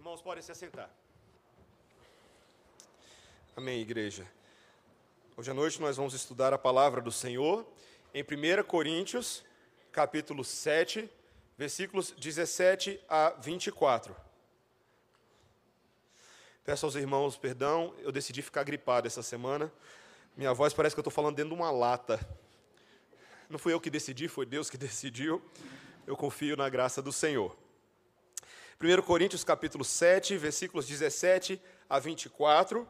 irmãos podem se assentar. Amém, igreja. Hoje à noite nós vamos estudar a palavra do Senhor em 1 Coríntios, capítulo 7, versículos 17 a 24. Peço aos irmãos perdão, eu decidi ficar gripado essa semana. Minha voz parece que eu estou falando dentro de uma lata. Não fui eu que decidi, foi Deus que decidiu. Eu confio na graça do Senhor. 1 Coríntios capítulo 7, versículos 17 a 24.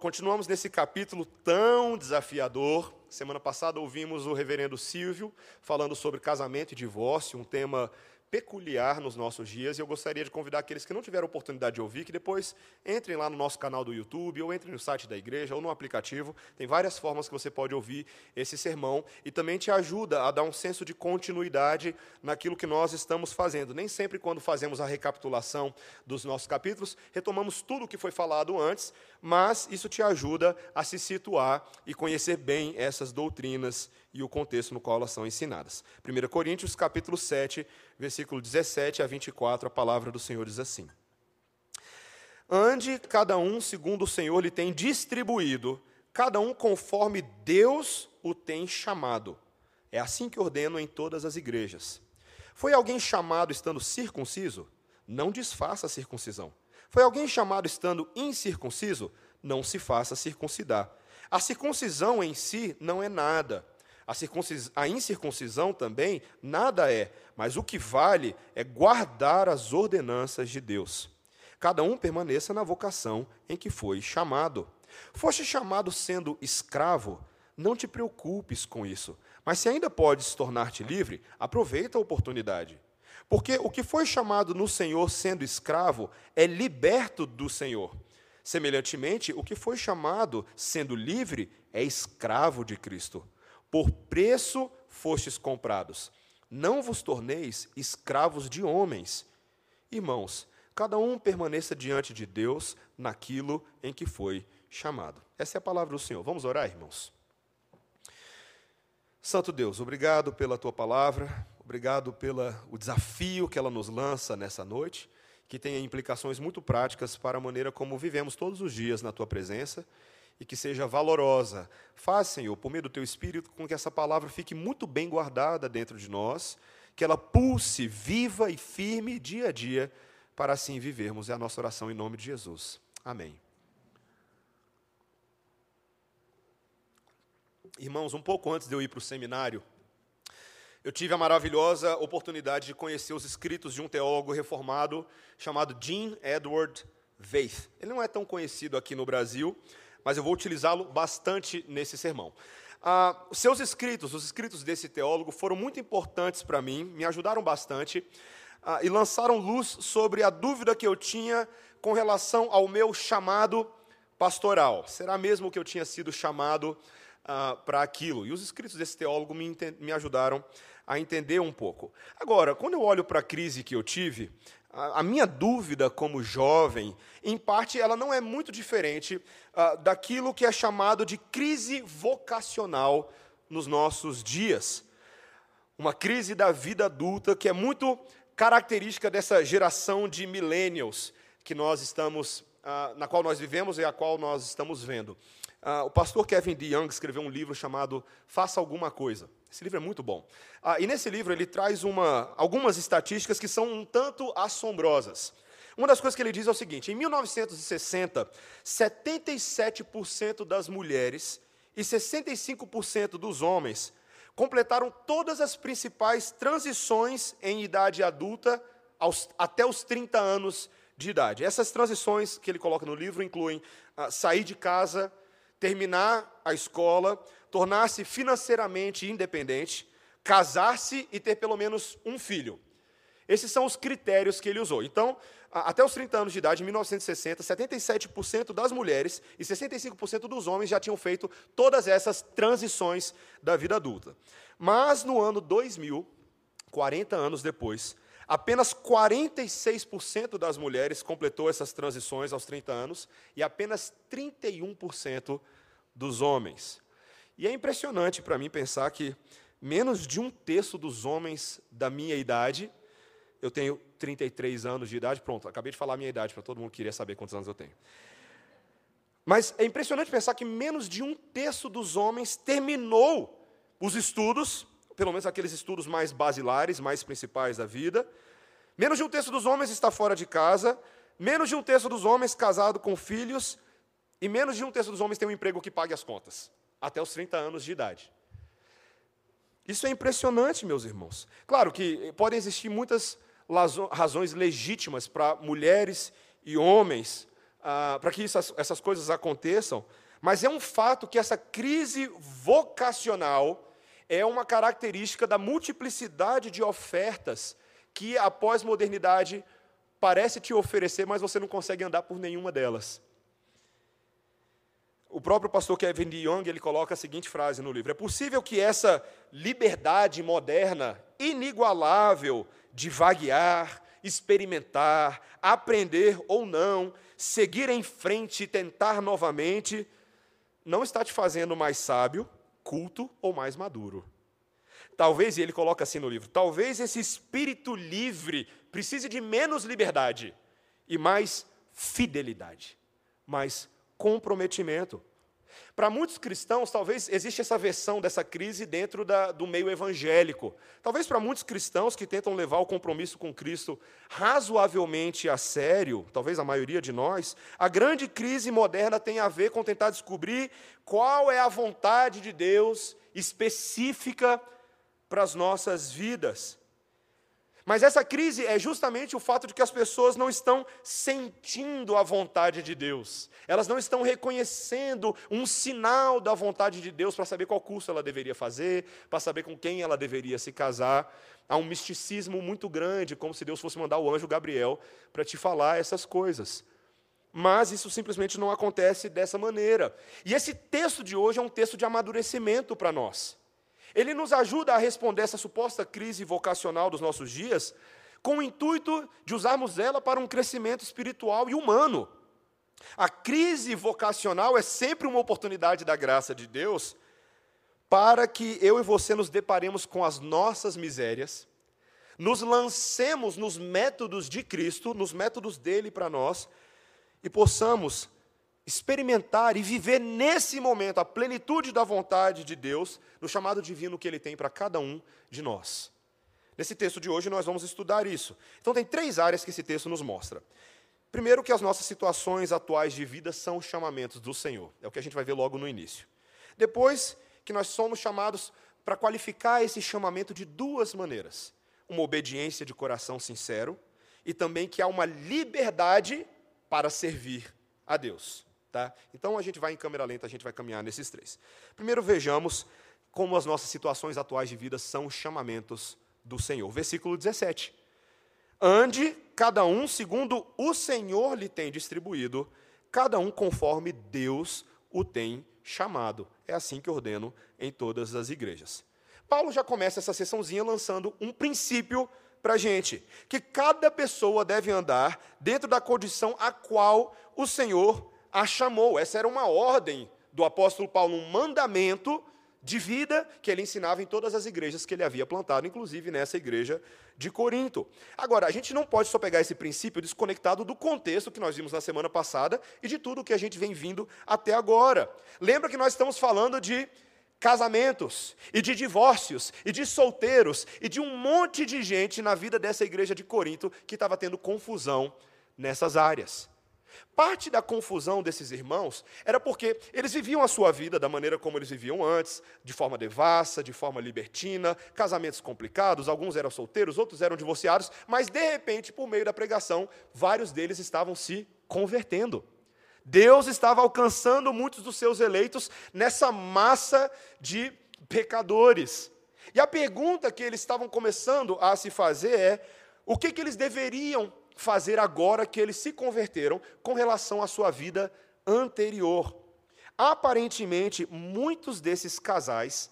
Continuamos nesse capítulo tão desafiador. Semana passada ouvimos o reverendo Silvio falando sobre casamento e divórcio, um tema peculiar nos nossos dias, e eu gostaria de convidar aqueles que não tiveram oportunidade de ouvir, que depois entrem lá no nosso canal do YouTube, ou entrem no site da igreja, ou no aplicativo. Tem várias formas que você pode ouvir esse sermão, e também te ajuda a dar um senso de continuidade naquilo que nós estamos fazendo. Nem sempre, quando fazemos a recapitulação dos nossos capítulos, retomamos tudo o que foi falado antes, mas isso te ajuda a se situar e conhecer bem essas doutrinas e o contexto no qual elas são ensinadas. 1 Coríntios, capítulo 7, versículo 17 a 24, a palavra do Senhor diz assim: Ande cada um segundo o Senhor lhe tem distribuído, cada um conforme Deus o tem chamado. É assim que ordeno em todas as igrejas. Foi alguém chamado estando circunciso? Não desfaça a circuncisão. Foi alguém chamado estando incircunciso? Não se faça circuncidar. A circuncisão em si não é nada a, a incircuncisão também nada é, mas o que vale é guardar as ordenanças de Deus. Cada um permaneça na vocação em que foi chamado. Foste chamado sendo escravo, não te preocupes com isso. Mas se ainda podes tornar-te livre, aproveita a oportunidade. Porque o que foi chamado no Senhor sendo escravo é liberto do Senhor. Semelhantemente, o que foi chamado sendo livre é escravo de Cristo. Por preço fostes comprados. Não vos torneis escravos de homens. Irmãos, cada um permaneça diante de Deus naquilo em que foi chamado. Essa é a palavra do Senhor. Vamos orar, irmãos? Santo Deus, obrigado pela tua palavra, obrigado pelo desafio que ela nos lança nessa noite, que tem implicações muito práticas para a maneira como vivemos todos os dias na tua presença e que seja valorosa. Faz, Senhor, por meio do teu Espírito, com que essa palavra fique muito bem guardada dentro de nós, que ela pulse viva e firme dia a dia, para assim vivermos. É a nossa oração em nome de Jesus. Amém. Irmãos, um pouco antes de eu ir para o seminário, eu tive a maravilhosa oportunidade de conhecer os escritos de um teólogo reformado chamado Jean Edward Veith. Ele não é tão conhecido aqui no Brasil, mas eu vou utilizá-lo bastante nesse sermão. Ah, seus escritos, os escritos desse teólogo, foram muito importantes para mim, me ajudaram bastante ah, e lançaram luz sobre a dúvida que eu tinha com relação ao meu chamado pastoral. Será mesmo que eu tinha sido chamado ah, para aquilo? E os escritos desse teólogo me, me ajudaram a entender um pouco. Agora, quando eu olho para a crise que eu tive, a minha dúvida como jovem, em parte, ela não é muito diferente uh, daquilo que é chamado de crise vocacional nos nossos dias. Uma crise da vida adulta que é muito característica dessa geração de millennials que nós estamos, uh, na qual nós vivemos e a qual nós estamos vendo. Uh, o pastor Kevin DeYoung escreveu um livro chamado Faça Alguma Coisa. Esse livro é muito bom. Ah, e nesse livro ele traz uma, algumas estatísticas que são um tanto assombrosas. Uma das coisas que ele diz é o seguinte: em 1960, 77% das mulheres e 65% dos homens completaram todas as principais transições em idade adulta aos, até os 30 anos de idade. Essas transições que ele coloca no livro incluem ah, sair de casa, terminar a escola, tornar-se financeiramente independente, casar-se e ter pelo menos um filho. Esses são os critérios que ele usou. Então, até os 30 anos de idade, em 1960, 77% das mulheres e 65% dos homens já tinham feito todas essas transições da vida adulta. Mas no ano 2000, 40 anos depois, apenas 46% das mulheres completou essas transições aos 30 anos e apenas 31% dos homens. E é impressionante para mim pensar que menos de um terço dos homens da minha idade Eu tenho 33 anos de idade. Pronto, acabei de falar a minha idade, para todo mundo que queria saber quantos anos eu tenho. Mas é impressionante pensar que menos de um terço dos homens terminou os estudos, pelo menos aqueles estudos mais basilares, mais principais da vida. Menos de um terço dos homens está fora de casa, menos de um terço dos homens casado com filhos, e menos de um terço dos homens tem um emprego que pague as contas, até os 30 anos de idade. Isso é impressionante, meus irmãos. Claro que podem existir muitas razões legítimas para mulheres e homens, ah, para que essas, essas coisas aconteçam, mas é um fato que essa crise vocacional é uma característica da multiplicidade de ofertas que a pós-modernidade parece te oferecer, mas você não consegue andar por nenhuma delas. O próprio pastor Kevin DeYoung, ele coloca a seguinte frase no livro: É possível que essa liberdade moderna, inigualável, de vaguear, experimentar, aprender ou não, seguir em frente e tentar novamente, não está te fazendo mais sábio, culto ou mais maduro. Talvez, e ele coloca assim no livro, talvez esse espírito livre precise de menos liberdade e mais fidelidade, mais comprometimento. Para muitos cristãos, talvez existe essa versão dessa crise dentro da, do meio evangélico. Talvez para muitos cristãos que tentam levar o compromisso com Cristo razoavelmente a sério, talvez a maioria de nós, a grande crise moderna tem a ver com tentar descobrir qual é a vontade de Deus específica para as nossas vidas. Mas essa crise é justamente o fato de que as pessoas não estão sentindo a vontade de Deus. Elas não estão reconhecendo um sinal da vontade de Deus para saber qual curso ela deveria fazer, para saber com quem ela deveria se casar. Há um misticismo muito grande, como se Deus fosse mandar o anjo Gabriel para te falar essas coisas. Mas isso simplesmente não acontece dessa maneira. E esse texto de hoje é um texto de amadurecimento para nós. Ele nos ajuda a responder essa suposta crise vocacional dos nossos dias, com o intuito de usarmos ela para um crescimento espiritual e humano. A crise vocacional é sempre uma oportunidade da graça de Deus para que eu e você nos deparemos com as nossas misérias, nos lancemos nos métodos de Cristo, nos métodos dele para nós, e possamos experimentar e viver nesse momento a plenitude da vontade de Deus, no chamado divino que Ele tem para cada um de nós. Nesse texto de hoje nós vamos estudar isso. Então tem três áreas que esse texto nos mostra. Primeiro que as nossas situações atuais de vida são chamamentos do Senhor. É o que a gente vai ver logo no início. Depois que nós somos chamados para qualificar esse chamamento de duas maneiras: uma obediência de coração sincero e também que há uma liberdade para servir a Deus. Tá? Então a gente vai em câmera lenta, a gente vai caminhar nesses três. Primeiro vejamos como as nossas situações atuais de vida são chamamentos do Senhor. Versículo 17. Ande cada um segundo o Senhor lhe tem distribuído, cada um conforme Deus o tem chamado. É assim que ordeno em todas as igrejas. Paulo já começa essa sessãozinha lançando um princípio para a gente, que cada pessoa deve andar dentro da condição a qual o Senhor a chamou. Essa era uma ordem do apóstolo Paulo, um mandamento de vida que ele ensinava em todas as igrejas que ele havia plantado, inclusive nessa igreja de Corinto. Agora, a gente não pode só pegar esse princípio desconectado do contexto que nós vimos na semana passada e de tudo que a gente vem vindo até agora. Lembra que nós estamos falando de casamentos, e de divórcios, e de solteiros, e de um monte de gente na vida dessa igreja de Corinto que estava tendo confusão nessas áreas. Parte da confusão desses irmãos era porque eles viviam a sua vida da maneira como eles viviam antes, de forma devassa, de forma libertina, casamentos complicados, alguns eram solteiros, outros eram divorciados, mas de repente, por meio da pregação, vários deles estavam se convertendo. Deus estava alcançando muitos dos seus eleitos nessa massa de pecadores. E a pergunta que eles estavam começando a se fazer é: o que, que eles deveriam fazer agora que eles se converteram com relação à sua vida anterior. Aparentemente, muitos desses casais,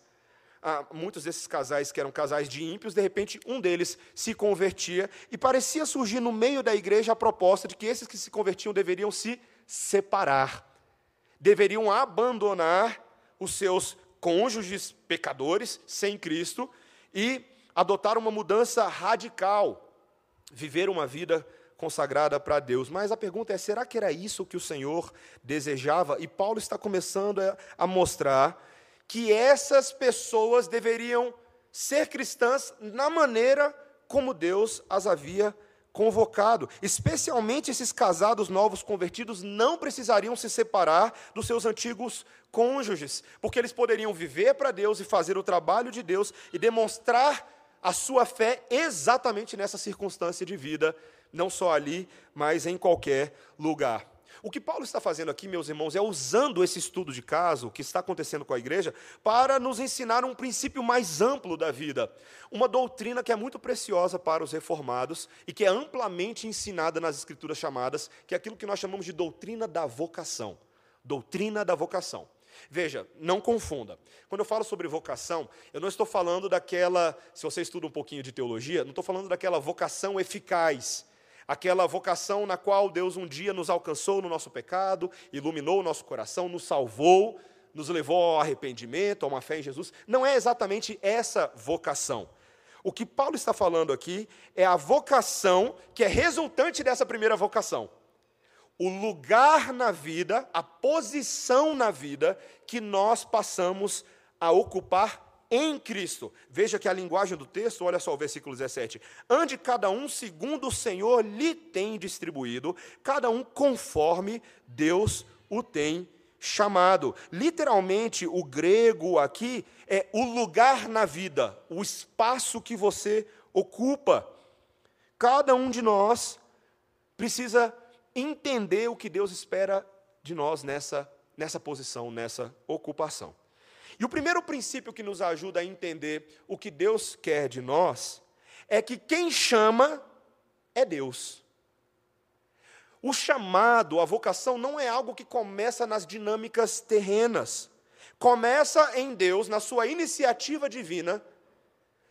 ah, muitos desses casais que eram casais de ímpios, de repente um deles se convertia e parecia surgir no meio da igreja a proposta de que esses que se convertiam deveriam se separar, deveriam abandonar os seus cônjuges pecadores sem Cristo e adotar uma mudança radical viver uma vida consagrada para Deus. Mas a pergunta é: será que era isso que o Senhor desejava? E Paulo está começando a mostrar que essas pessoas deveriam ser cristãs na maneira como Deus as havia convocado. Especialmente esses casados novos convertidos não precisariam se separar dos seus antigos cônjuges, porque eles poderiam viver para Deus e fazer o trabalho de Deus e demonstrar a sua fé exatamente nessa circunstância de vida não só ali, mas em qualquer lugar. O que Paulo está fazendo aqui, meus irmãos, é usando esse estudo de caso, que está acontecendo com a igreja, para nos ensinar um princípio mais amplo da vida. Uma doutrina que é muito preciosa para os reformados e que é amplamente ensinada nas escrituras chamadas, que é aquilo que nós chamamos de doutrina da vocação. Doutrina da vocação. Veja, não confunda. Quando eu falo sobre vocação, eu não estou falando daquela, se você estuda um pouquinho de teologia, não estou falando daquela vocação eficaz, aquela vocação na qual Deus um dia nos alcançou no nosso pecado, iluminou o nosso coração, nos salvou, nos levou ao arrependimento, a uma fé em Jesus. Não é exatamente essa vocação. O que Paulo está falando aqui é a vocação que é resultante dessa primeira vocação. O lugar na vida, a posição na vida que nós passamos a ocupar em Cristo. Veja que a linguagem do texto, olha só o versículo 17. Ande cada um segundo o Senhor lhe tem distribuído, cada um conforme Deus o tem chamado. Literalmente, o grego aqui é o lugar na vida, o espaço que você ocupa. Cada um de nós precisa entender o que Deus espera de nós nessa, nessa posição, nessa ocupação. E o primeiro princípio que nos ajuda a entender o que Deus quer de nós é que quem chama é Deus. O chamado, a vocação, não é algo que começa nas dinâmicas terrenas. Começa em Deus, na sua iniciativa divina,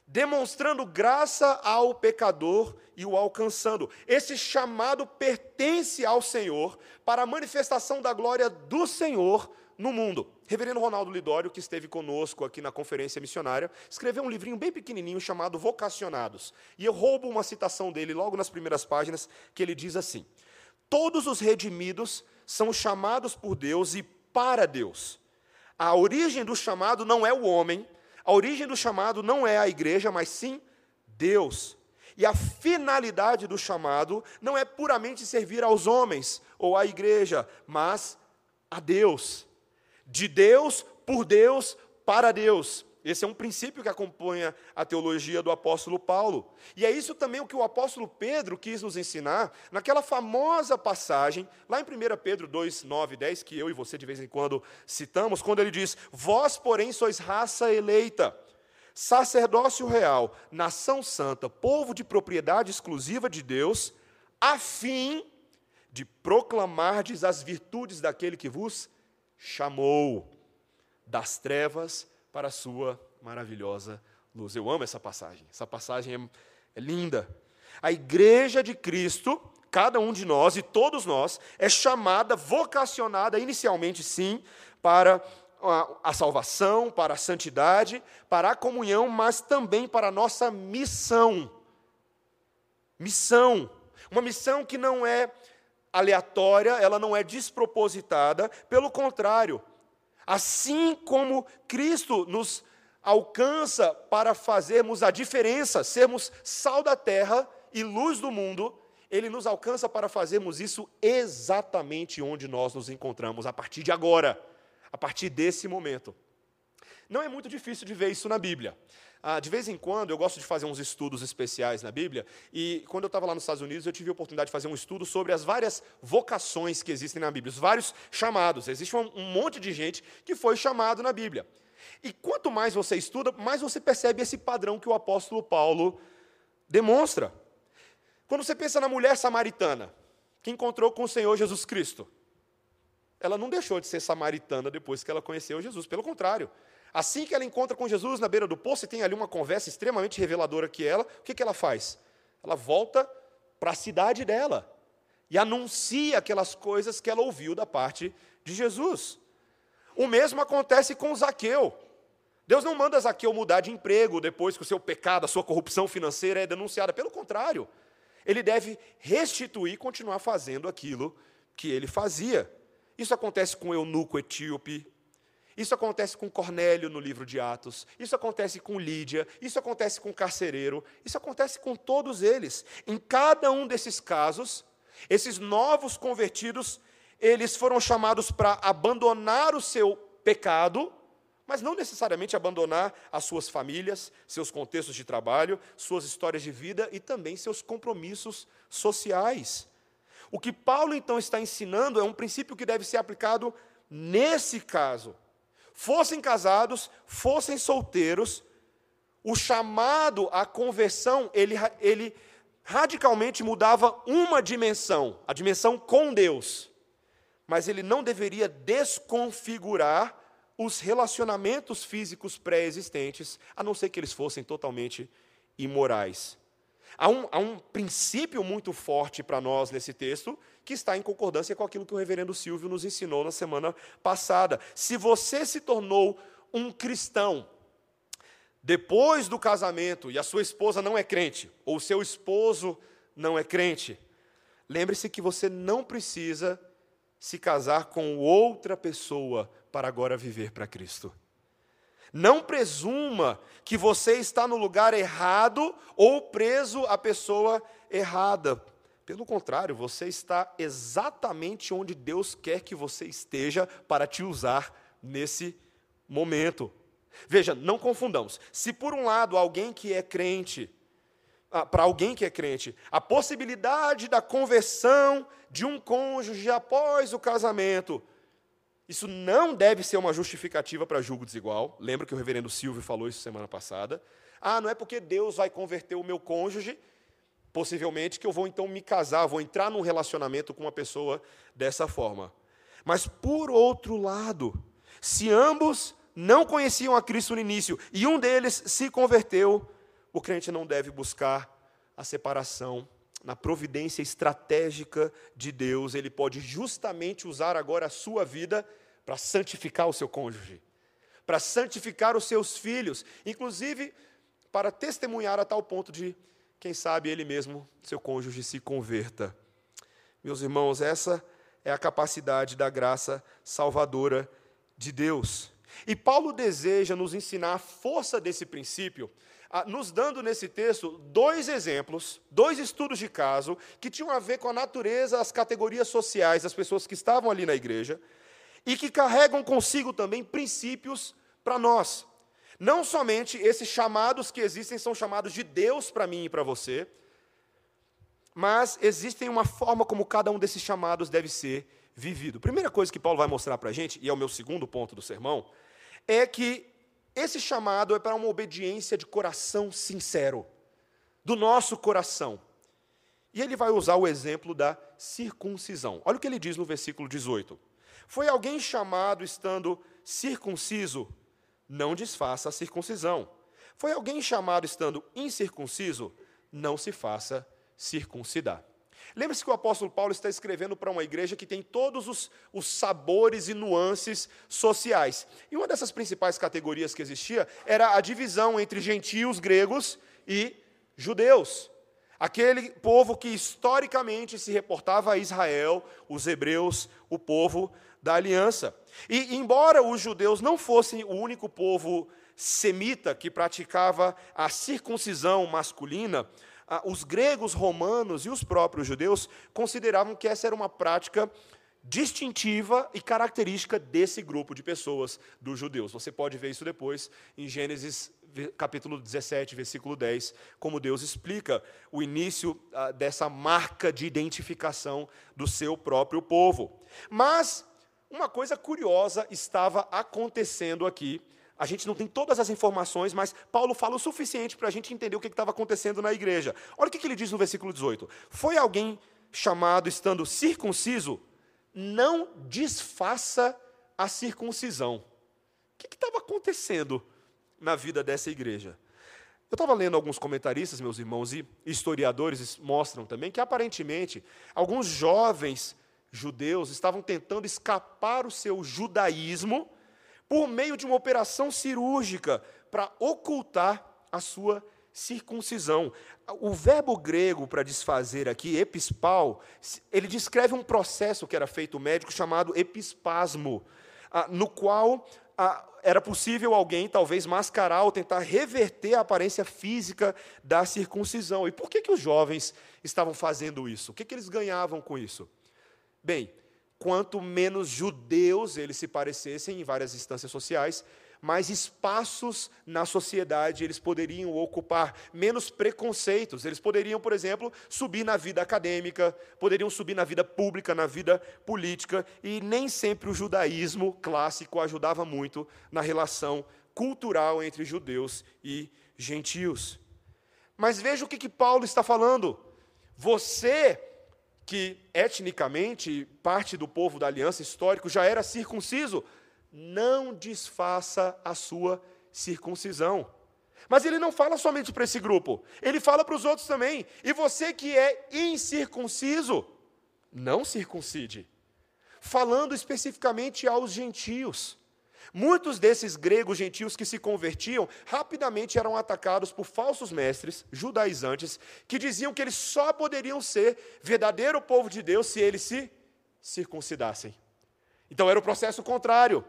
demonstrando graça ao pecador e o alcançando. Esse chamado pertence ao Senhor para a manifestação da glória do Senhor no mundo. Reverendo Ronaldo Lidório, que esteve conosco aqui na conferência missionária, escreveu um livrinho bem pequenininho chamado Vocacionados. E eu roubo uma citação dele logo nas primeiras páginas, que ele diz assim: Todos os redimidos são chamados por Deus e para Deus. A origem do chamado não é o homem, a origem do chamado não é a igreja, mas sim Deus. E a finalidade do chamado não é puramente servir aos homens ou à igreja, mas a Deus de Deus, por Deus, para Deus. Esse é um princípio que acompanha a teologia do apóstolo Paulo. E é isso também o que o apóstolo Pedro quis nos ensinar naquela famosa passagem, lá em 1 Pedro 2, 9 10, que eu e você de vez em quando citamos, quando ele diz: Vós, porém, sois raça eleita, sacerdócio real, nação santa, povo de propriedade exclusiva de Deus, a fim de proclamardes as virtudes daquele que vos chamou das trevas para a sua maravilhosa luz. Eu amo essa passagem. Essa passagem é, é linda. A igreja de Cristo, cada um de nós e todos nós, é chamada, vocacionada inicialmente, sim, para a, a, salvação, para a santidade, para a comunhão, mas também para a nossa missão. Missão. Uma missão que não é aleatória, ela não é despropositada, pelo contrário, assim como Cristo nos alcança para fazermos a diferença, sermos sal da terra e luz do mundo, ele nos alcança para fazermos isso exatamente onde nós nos encontramos, a partir de agora, a partir desse momento. Não é muito difícil de ver isso na Bíblia. Ah, de vez em quando, eu gosto de fazer uns estudos especiais na Bíblia, e quando eu estava lá nos Estados Unidos, eu tive a oportunidade de fazer um estudo sobre as várias vocações que existem na Bíblia, os vários chamados. Existe um, um monte de gente que foi chamado na Bíblia. E quanto mais você estuda, mais você percebe esse padrão que o apóstolo Paulo demonstra. Quando você pensa na mulher samaritana, que encontrou com o Senhor Jesus Cristo, ela não deixou de ser samaritana depois que ela conheceu Jesus, pelo contrário, Assim que ela encontra com Jesus na beira do poço e tem ali uma conversa extremamente reveladora que ela, o que, que ela faz? Ela volta para a cidade dela e anuncia aquelas coisas que ela ouviu da parte de Jesus. O mesmo acontece com Zaqueu. Deus não manda Zaqueu mudar de emprego depois que o seu pecado, a sua corrupção financeira é denunciada. Pelo contrário, ele deve restituir e continuar fazendo aquilo que ele fazia. Isso acontece com o eunuco etíope, isso acontece com Cornélio no livro de Atos, isso acontece com Lídia, isso acontece com o carcereiro, isso acontece com todos eles. Em cada um desses casos, esses novos convertidos, eles foram chamados para abandonar o seu pecado, mas não necessariamente abandonar as suas famílias, seus contextos de trabalho, suas histórias de vida e também seus compromissos sociais. O que Paulo então está ensinando é um princípio que deve ser aplicado nesse caso. Fossem casados, fossem solteiros, o chamado à conversão, ele, ele radicalmente mudava uma dimensão, a dimensão com Deus. Mas ele não deveria desconfigurar os relacionamentos físicos pré-existentes, a não ser que eles fossem totalmente imorais. Há um, há um princípio muito forte para nós nesse texto, que está em concordância com aquilo que o reverendo Silvio nos ensinou na semana passada. Se você se tornou um cristão depois do casamento e a sua esposa não é crente, ou o seu esposo não é crente, lembre-se que você não precisa se casar com outra pessoa para agora viver para Cristo. Não presuma que você está no lugar errado ou preso à pessoa errada. Pelo contrário, você está exatamente onde Deus quer que você esteja para te usar nesse momento. Veja, não confundamos. Se por um lado alguém que é crente, ah, para alguém que é crente, a possibilidade da conversão de um cônjuge após o casamento isso não deve ser uma justificativa para julgo desigual. Lembra que o reverendo Silvio falou isso semana passada. Ah, não é porque Deus vai converter o meu cônjuge, possivelmente, que eu vou então me casar, vou entrar num relacionamento com uma pessoa dessa forma. Mas, por outro lado, se ambos não conheciam a Cristo no início e um deles se converteu, o crente não deve buscar a separação. Na providência estratégica de Deus, ele pode justamente usar agora a sua vida para santificar o seu cônjuge, para santificar os seus filhos, inclusive para testemunhar a tal ponto de, quem sabe, ele mesmo, seu cônjuge, se converta. Meus irmãos, essa é a capacidade da graça salvadora de Deus. E Paulo deseja nos ensinar a força desse princípio, nos dando nesse texto dois exemplos, dois estudos de caso, que tinham a ver com a natureza, as categorias sociais das pessoas que estavam ali na igreja, e que carregam consigo também princípios para nós. Não somente esses chamados que existem são chamados de Deus para mim e para você, mas existem uma forma como cada um desses chamados deve ser vivido. Primeira coisa que Paulo vai mostrar para a gente, e é o meu segundo ponto do sermão, é que esse chamado é para uma obediência de coração sincero, do nosso coração. E ele vai usar o exemplo da circuncisão. Olha o que ele diz no versículo 18. Foi alguém chamado estando circunciso? Não desfaça a circuncisão. Foi alguém chamado estando incircunciso? Não se faça circuncidar. Lembre-se que o apóstolo Paulo está escrevendo para uma igreja que tem todos os, os, sabores e nuances sociais. E uma dessas principais categorias que existia era a divisão entre gentios gregos e judeus. Aquele povo que historicamente se reportava a Israel, os hebreus, o povo da aliança. E, embora os judeus não fossem o único povo semita que praticava a circuncisão masculina, os gregos, romanos e os próprios judeus consideravam que essa era uma prática distintiva e característica desse grupo de pessoas dos judeus. Você pode ver isso depois em Gênesis capítulo 17, versículo 10, como Deus explica o início ah, dessa marca de identificação do seu próprio povo. Mas uma coisa curiosa estava acontecendo aqui. A gente não tem todas as informações, mas Paulo fala o suficiente para a gente entender o que estava acontecendo na igreja. Olha o que ele diz no versículo 18: Foi alguém chamado estando circunciso? Não desfaça a circuncisão. O que estava acontecendo na vida dessa igreja? Eu estava lendo alguns comentaristas, meus irmãos, e historiadores mostram também que aparentemente alguns jovens judeus estavam tentando escapar o seu judaísmo por meio de uma operação cirúrgica para ocultar a sua circuncisão. O verbo grego para desfazer aqui, epispal, ele descreve um processo que era feito médico chamado epispasmo, ah, no qual ah, era possível alguém talvez mascarar ou tentar reverter a aparência física da circuncisão. E por que, que os jovens estavam fazendo isso? O que, que eles ganhavam com isso? Bem, quanto menos judeus eles se parecessem em várias instâncias sociais, mais espaços na sociedade eles poderiam ocupar, menos preconceitos. Eles poderiam, por exemplo, subir na vida acadêmica, poderiam subir na vida pública, na vida política, e nem sempre o judaísmo clássico ajudava muito na relação cultural entre judeus e gentios. Mas veja o que, que Paulo está falando. Você, que etnicamente parte do povo da aliança histórico, já era circunciso, não desfaça a sua circuncisão. Mas ele não fala somente para esse grupo, ele fala para os outros também. E você que é incircunciso, não circuncide. Falando especificamente aos gentios. Muitos desses gregos gentios que se convertiam rapidamente eram atacados por falsos mestres judaizantes que diziam que eles só poderiam ser verdadeiro povo de Deus se eles se circuncidassem. Então era o processo contrário.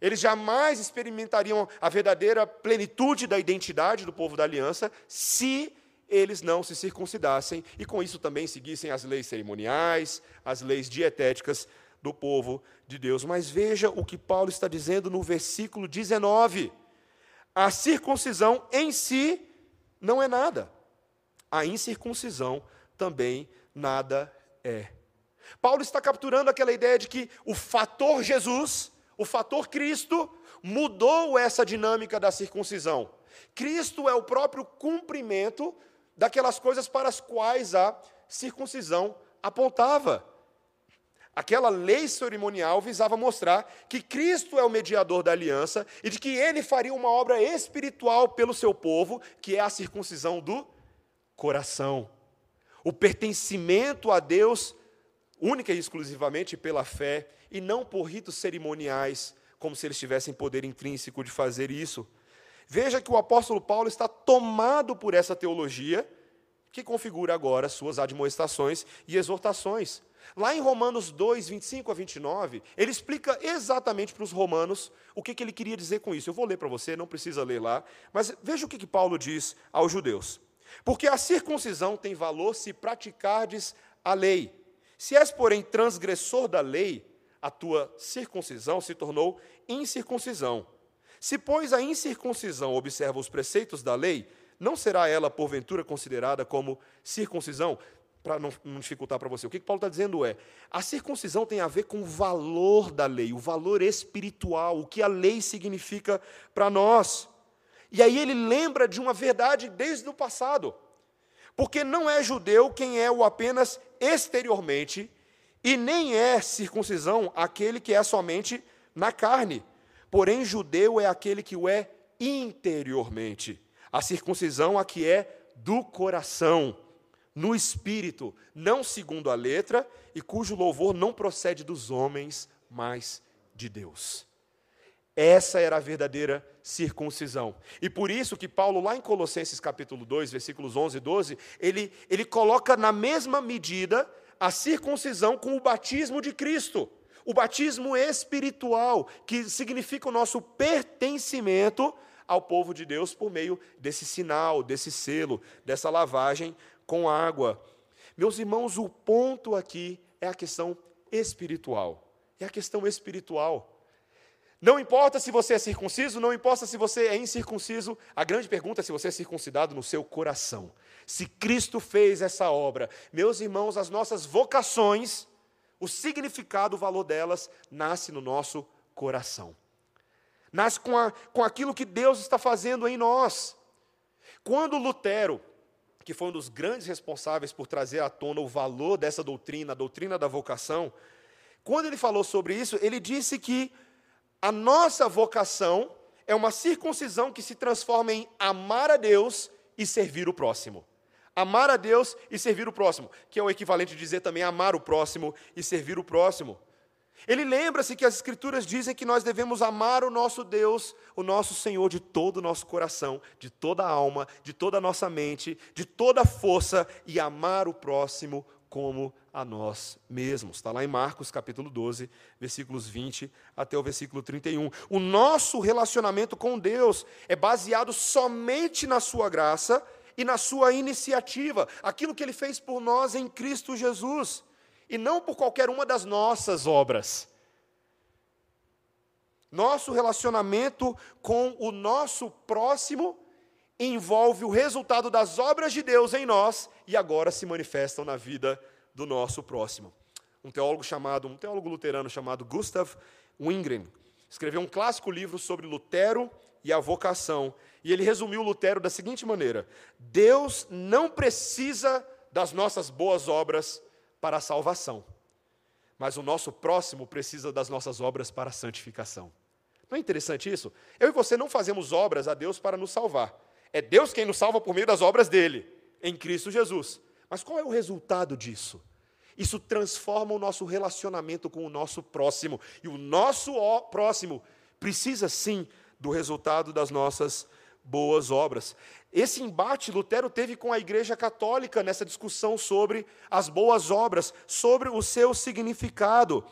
Eles jamais experimentariam a verdadeira plenitude da identidade do povo da aliança se eles não se circuncidassem e com isso também seguissem as leis cerimoniais, as leis dietéticas do povo de Deus. Mas veja o que Paulo está dizendo no versículo 19. A circuncisão em si não é nada. A incircuncisão também nada é. Paulo está capturando aquela ideia de que o fator Jesus o fator Cristo mudou essa dinâmica da circuncisão. Cristo é o próprio cumprimento daquelas coisas para as quais a circuncisão apontava. Aquela lei cerimonial visava mostrar que Cristo é o mediador da aliança e de que ele faria uma obra espiritual pelo seu povo, que é a circuncisão do coração. O pertencimento a Deus única e exclusivamente pela fé e não por ritos cerimoniais, como se eles tivessem poder intrínseco de fazer isso. Veja que o apóstolo Paulo está tomado por essa teologia, que configura agora suas admoestações e exortações. Lá em Romanos 2, 25 a 29, ele explica exatamente para os romanos o que, que ele queria dizer com isso. Eu vou ler para você, não precisa ler lá, mas veja o que, que Paulo diz aos judeus. Porque a circuncisão tem valor se praticardes a lei se és, porém, transgressor da lei, a tua circuncisão se tornou incircuncisão. Se, pois, a incircuncisão observa os preceitos da lei, não será ela, porventura, considerada como circuncisão? Para não, não, dificultar para você, o que, que Paulo está dizendo é: a circuncisão tem a ver com o valor da lei, o valor espiritual, o que a lei significa para nós. E aí ele lembra de uma verdade desde o passado. Porque não é judeu quem é o apenas exteriormente, e nem é circuncisão aquele que é somente na carne. Porém, judeu é aquele que o é interiormente. A circuncisão a que é do coração, no espírito, não segundo a letra, e cujo louvor não procede dos homens, mas de Deus. Essa era a verdadeira circuncisão. E por isso que Paulo, lá em Colossenses capítulo 2, versículos 11 e 12, ele, ele coloca na mesma medida a circuncisão com o batismo de Cristo. O batismo espiritual, que significa o nosso pertencimento ao povo de Deus por meio desse sinal, desse selo, dessa lavagem com água. Meus irmãos, o ponto aqui é a questão espiritual. É a questão espiritual. Não importa se você é circunciso, não importa se você é incircunciso, a grande pergunta é se você é circuncidado no seu coração. Se Cristo fez essa obra, meus irmãos, as nossas vocações, o significado, o valor delas, nasce no nosso coração. Nasce com, a, com aquilo que Deus está fazendo em nós. Quando Lutero, que foi um dos grandes responsáveis por trazer à tona o valor dessa doutrina, a doutrina da vocação, quando ele falou sobre isso, ele disse que a nossa vocação é uma circuncisão que se transforma em amar a Deus e servir o próximo. Amar a Deus e servir o próximo, que é o equivalente de dizer também amar o próximo e servir o próximo. Ele lembra-se que as Escrituras dizem que nós devemos amar o nosso Deus, o nosso Senhor, de todo o nosso coração, de toda a alma, de toda a nossa mente, de toda a força, e amar o próximo como a nós mesmos. Está lá em Marcos capítulo 12, versículos 20 até o versículo 31. O nosso relacionamento com Deus é baseado somente na Sua graça e na Sua iniciativa, aquilo que Ele fez por nós em Cristo Jesus e não por qualquer uma das nossas obras. Nosso relacionamento com o nosso próximo envolve o resultado das obras de Deus em nós e agora se manifestam na vida do nosso próximo. Um teólogo chamado, um teólogo luterano chamado Gustav Wingren, escreveu um clássico livro sobre Lutero e a vocação, e ele resumiu Lutero da seguinte maneira: Deus não precisa das nossas boas obras para a salvação. Mas o nosso próximo precisa das nossas obras para a santificação. Não é interessante isso? Eu e você não fazemos obras a Deus para nos salvar. É Deus quem nos salva por meio das obras dele, em Cristo Jesus. Mas qual é o resultado disso? Isso transforma o nosso relacionamento com o nosso próximo. E o nosso próximo precisa sim do resultado das nossas boas obras. Esse embate Lutero teve com a Igreja Católica nessa discussão sobre as boas obras, sobre o seu significado.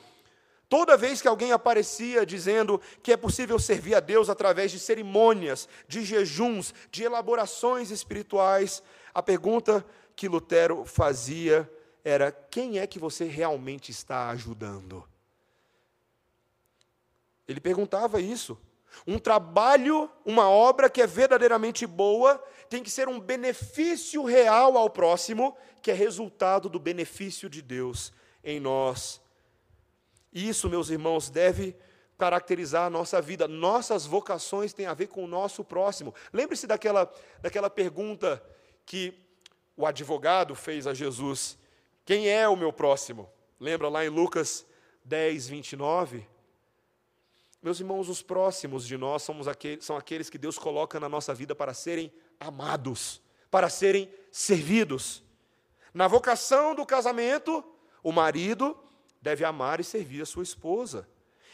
Toda vez que alguém aparecia dizendo que é possível servir a Deus através de cerimônias, de jejuns, de elaborações espirituais, a pergunta que Lutero fazia era: quem é que você realmente está ajudando? Ele perguntava isso. Um trabalho, uma obra que é verdadeiramente boa, tem que ser um benefício real ao próximo, que é resultado do benefício de Deus em nós. Isso, meus irmãos, deve caracterizar a nossa vida. Nossas vocações têm a ver com o nosso próximo. Lembre-se daquela, daquela pergunta que o advogado fez a Jesus: Quem é o meu próximo? Lembra lá em Lucas 10, 29? Meus irmãos, os próximos de nós somos aqueles, são aqueles que Deus coloca na nossa vida para serem amados, para serem servidos. Na vocação do casamento, o marido deve amar e servir a sua esposa.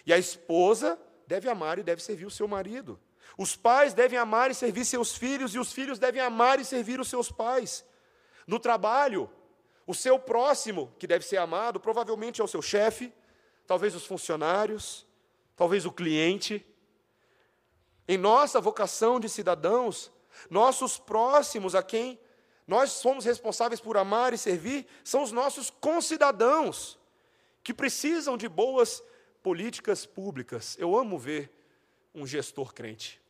E a esposa deve amar e deve servir o seu marido. Os pais devem amar e servir seus filhos, e os filhos devem amar e servir os seus pais. No trabalho, o seu próximo, que deve ser amado, provavelmente é o seu chefe, talvez os funcionários, talvez o cliente. Em nossa vocação de cidadãos, nossos próximos a quem nós somos responsáveis por amar e servir são os nossos concidadãos, que precisam de boas políticas públicas. Eu amo ver um gestor crente,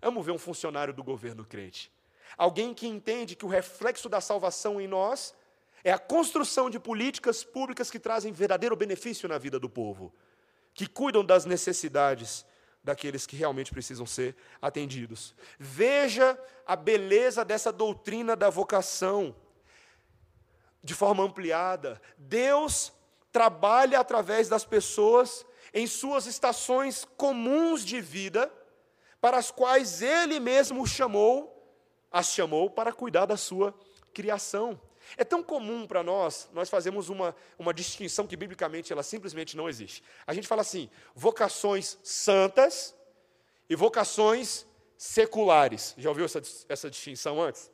amo ver um funcionário do governo crente. Alguém que entende que o reflexo da salvação em nós é a construção de políticas públicas que trazem verdadeiro benefício na vida do povo que cuidam das necessidades daqueles que realmente precisam ser atendidos. Veja a beleza dessa doutrina da vocação de forma ampliada. Deus trabalha através das pessoas em suas estações comuns de vida, para as quais Ele mesmo chamou, as chamou para cuidar da sua criação. É tão comum para nós, nós fazemos uma, uma distinção que biblicamente ela simplesmente não existe. A gente fala assim, vocações santas e vocações seculares. Já ouviu essa, essa distinção antes?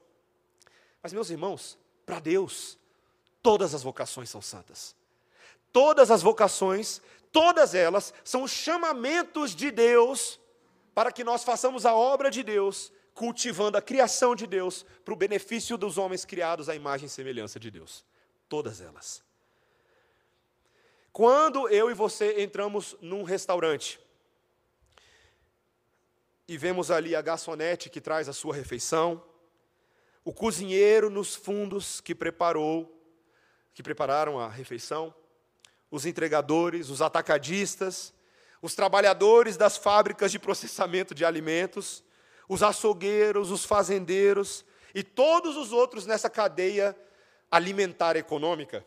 Mas, meus irmãos, para Deus, todas as vocações são santas. Todas as vocações, todas elas, são chamamentos de Deus para que nós façamos a obra de Deus cultivando a criação de Deus para o benefício dos homens criados à imagem e semelhança de Deus. Todas elas. Quando eu e você entramos num restaurante e vemos ali a garçonete que traz a sua refeição, o cozinheiro nos fundos que preparou, que prepararam a refeição, os entregadores, os atacadistas, os trabalhadores das fábricas de processamento de alimentos, os açougueiros, os fazendeiros e todos os outros nessa cadeia alimentar econômica.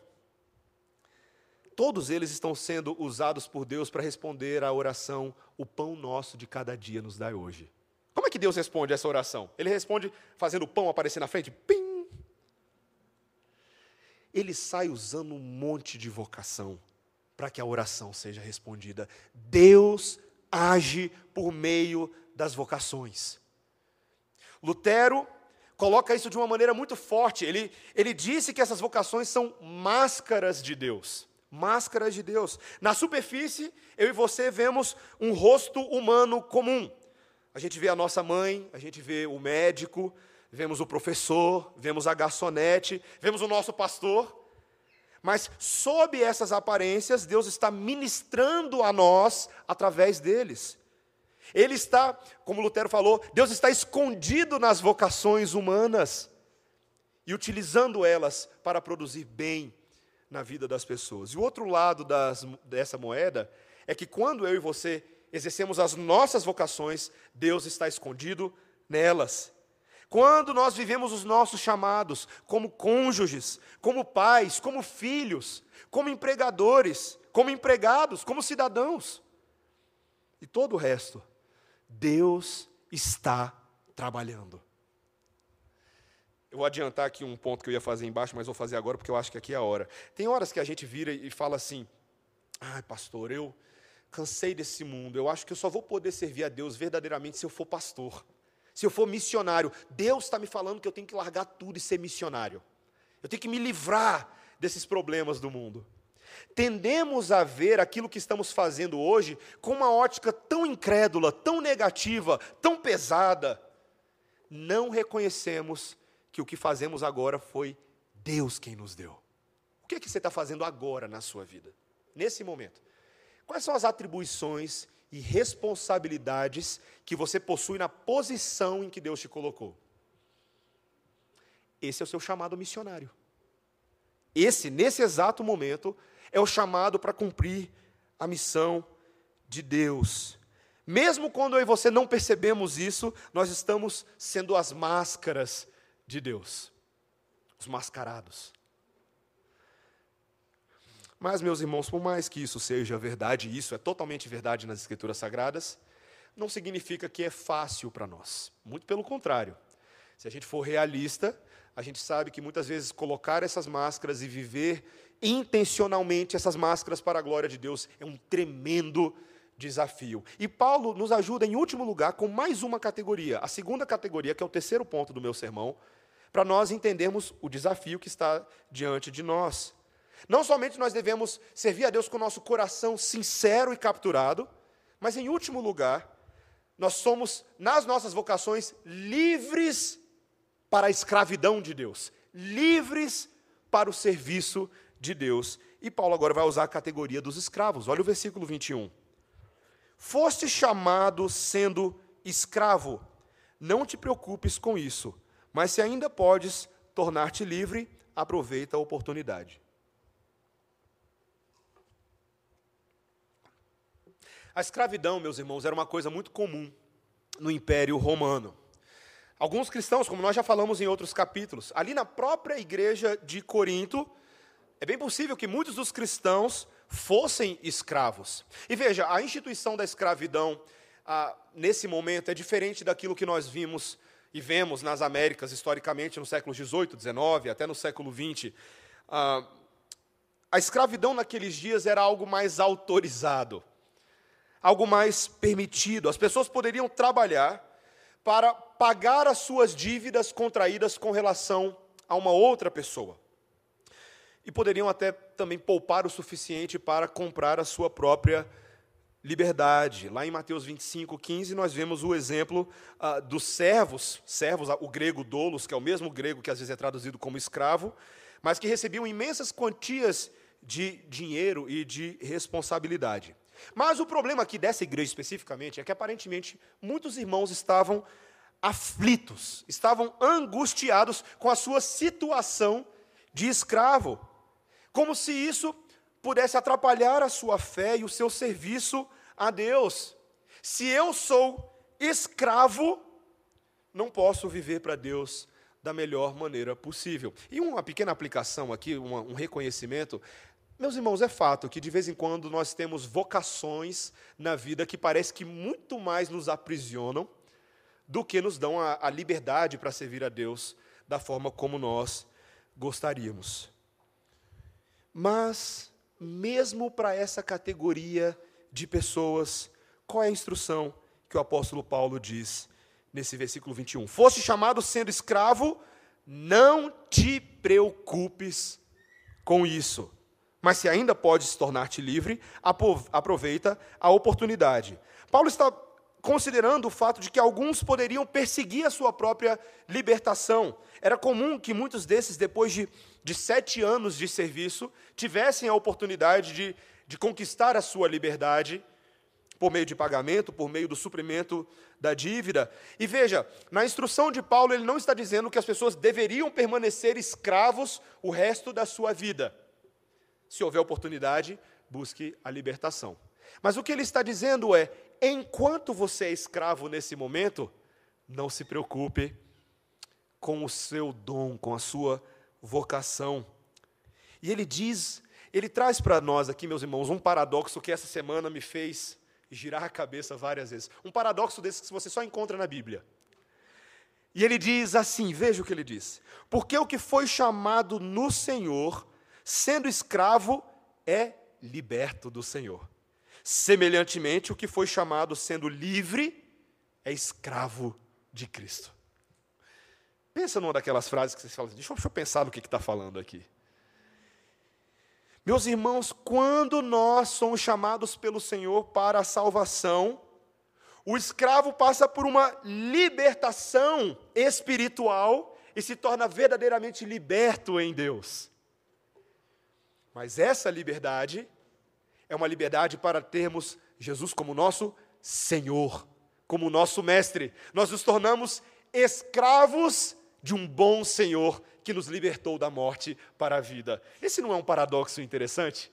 Todos eles estão sendo usados por Deus para responder à oração: O pão nosso de cada dia nos dai hoje. Como é que Deus responde essa oração? Ele responde fazendo o pão aparecer na frente? Pim! Ele sai usando um monte de vocação para que a oração seja respondida. Deus age por meio das vocações. Lutero coloca isso de uma maneira muito forte. Ele, ele disse que essas vocações são máscaras de Deus. Máscaras de Deus. Na superfície, eu e você vemos um rosto humano comum. A gente vê a nossa mãe, a gente vê o médico, vemos o professor, vemos a garçonete, vemos o nosso pastor. Mas sob essas aparências, Deus está ministrando a nós através deles. Ele está, como Lutero falou, Deus está escondido nas vocações humanas e utilizando elas para produzir bem na vida das pessoas. E o outro lado das, dessa moeda é que quando eu e você exercemos as nossas vocações, Deus está escondido nelas. Quando nós vivemos os nossos chamados como cônjuges, como pais, como filhos, como empregadores, como empregados, como cidadãos, e todo o resto, Deus está trabalhando. Eu vou adiantar aqui um ponto que eu ia fazer embaixo, mas vou fazer agora porque eu acho que aqui é a hora. Tem horas que a gente vira e fala assim: ai, pastor, eu cansei desse mundo, eu acho que eu só vou poder servir a Deus verdadeiramente se eu for pastor, se eu for missionário. Deus está me falando que eu tenho que largar tudo e ser missionário. Eu tenho que me livrar desses problemas do mundo. Tendemos a ver aquilo que estamos fazendo hoje com uma ótica tão incrédula, tão negativa, tão pesada. Não reconhecemos que o que fazemos agora foi Deus quem nos deu. O que, é que você está fazendo agora na sua vida, nesse momento? Quais são as atribuições e responsabilidades que você possui na posição em que Deus te colocou? Esse é o seu chamado missionário. Esse, nesse exato momento, é o chamado para cumprir a missão de Deus. Mesmo quando eu e você não percebemos isso, nós estamos sendo as máscaras de Deus, os mascarados. Mas, meus irmãos, por mais que isso seja verdade, e isso é totalmente verdade nas Escrituras Sagradas, não significa que é fácil para nós. Muito pelo contrário. Se a gente for realista, a gente sabe que muitas vezes colocar essas máscaras e viver intencionalmente essas máscaras para a glória de Deus é um tremendo desafio. E Paulo nos ajuda, em último lugar, com mais uma categoria, a segunda categoria, que é o terceiro ponto do meu sermão, para nós entendermos o desafio que está diante de nós. Não somente nós devemos servir a Deus com o nosso coração sincero e capturado, mas, em último lugar, nós somos, nas nossas vocações, livres para a escravidão de Deus, livres para o serviço de Deus. E Paulo agora vai usar a categoria dos escravos. Olha o versículo 21. Foste chamado sendo escravo, não te preocupes com isso, mas se ainda podes tornar-te livre, aproveita a oportunidade. A escravidão, meus irmãos, era uma coisa muito comum no Império Romano. Alguns cristãos, como nós já falamos em outros capítulos, ali na própria igreja de Corinto, é bem possível que muitos dos cristãos fossem escravos. E veja, a instituição da escravidão, ah, nesse momento, é diferente daquilo que nós vimos e vemos nas Américas, historicamente, no século XVIII, XIX, até no século XX. Ah, a escravidão naqueles dias era algo mais autorizado, algo mais permitido. As pessoas poderiam trabalhar para pagar as suas dívidas contraídas com relação a uma outra pessoa e poderiam até também poupar o suficiente para comprar a sua própria liberdade. Lá em Mateus 25, 15, nós vemos o exemplo ah, dos servos, servos, o grego dolos, que é o mesmo grego que às vezes é traduzido como escravo, mas que recebiam imensas quantias de dinheiro e de responsabilidade. Mas o problema aqui dessa igreja especificamente é que aparentemente muitos irmãos estavam aflitos, estavam angustiados com a sua situação de escravo como se isso pudesse atrapalhar a sua fé e o seu serviço a Deus. Se eu sou escravo, não posso viver para Deus da melhor maneira possível. E uma pequena aplicação aqui, uma, um reconhecimento. Meus irmãos, é fato que de vez em quando nós temos vocações na vida que parece que muito mais nos aprisionam do que nos dão a, a liberdade para servir a Deus da forma como nós gostaríamos. Mas mesmo para essa categoria de pessoas, qual é a instrução que o apóstolo Paulo diz nesse versículo 21? Fosse chamado sendo escravo, não te preocupes com isso. Mas se ainda pode se tornar-te livre, aproveita a oportunidade. Paulo está considerando o fato de que alguns poderiam perseguir a sua própria libertação. Era comum que muitos desses, depois de, de sete anos de serviço, tivessem a oportunidade de, de conquistar a sua liberdade por meio de pagamento, por meio do suprimento da dívida. E veja, na instrução de Paulo, ele não está dizendo que as pessoas deveriam permanecer escravos o resto da sua vida. Se houver oportunidade, busque a libertação. Mas o que ele está dizendo é: enquanto você é escravo nesse momento, não se preocupe com o seu dom, com a sua vocação. E ele diz, ele traz para nós aqui, meus irmãos, um paradoxo que essa semana me fez girar a cabeça várias vezes. Um paradoxo desse que você só encontra na Bíblia. E ele diz assim: veja o que ele diz. Porque o que foi chamado no Senhor, sendo escravo, é liberto do Senhor. Semelhantemente, o que foi chamado sendo livre é escravo de Cristo. Pensa numa daquelas frases que você fala, deixa eu, deixa eu pensar no que está falando aqui. Meus irmãos, quando nós somos chamados pelo Senhor para a salvação, o escravo passa por uma libertação espiritual e se torna verdadeiramente liberto em Deus. Mas essa liberdade é uma liberdade para termos Jesus como nosso Senhor, como nosso Mestre. Nós nos tornamos escravos de um bom Senhor que nos libertou da morte para a vida. Esse não é um paradoxo interessante?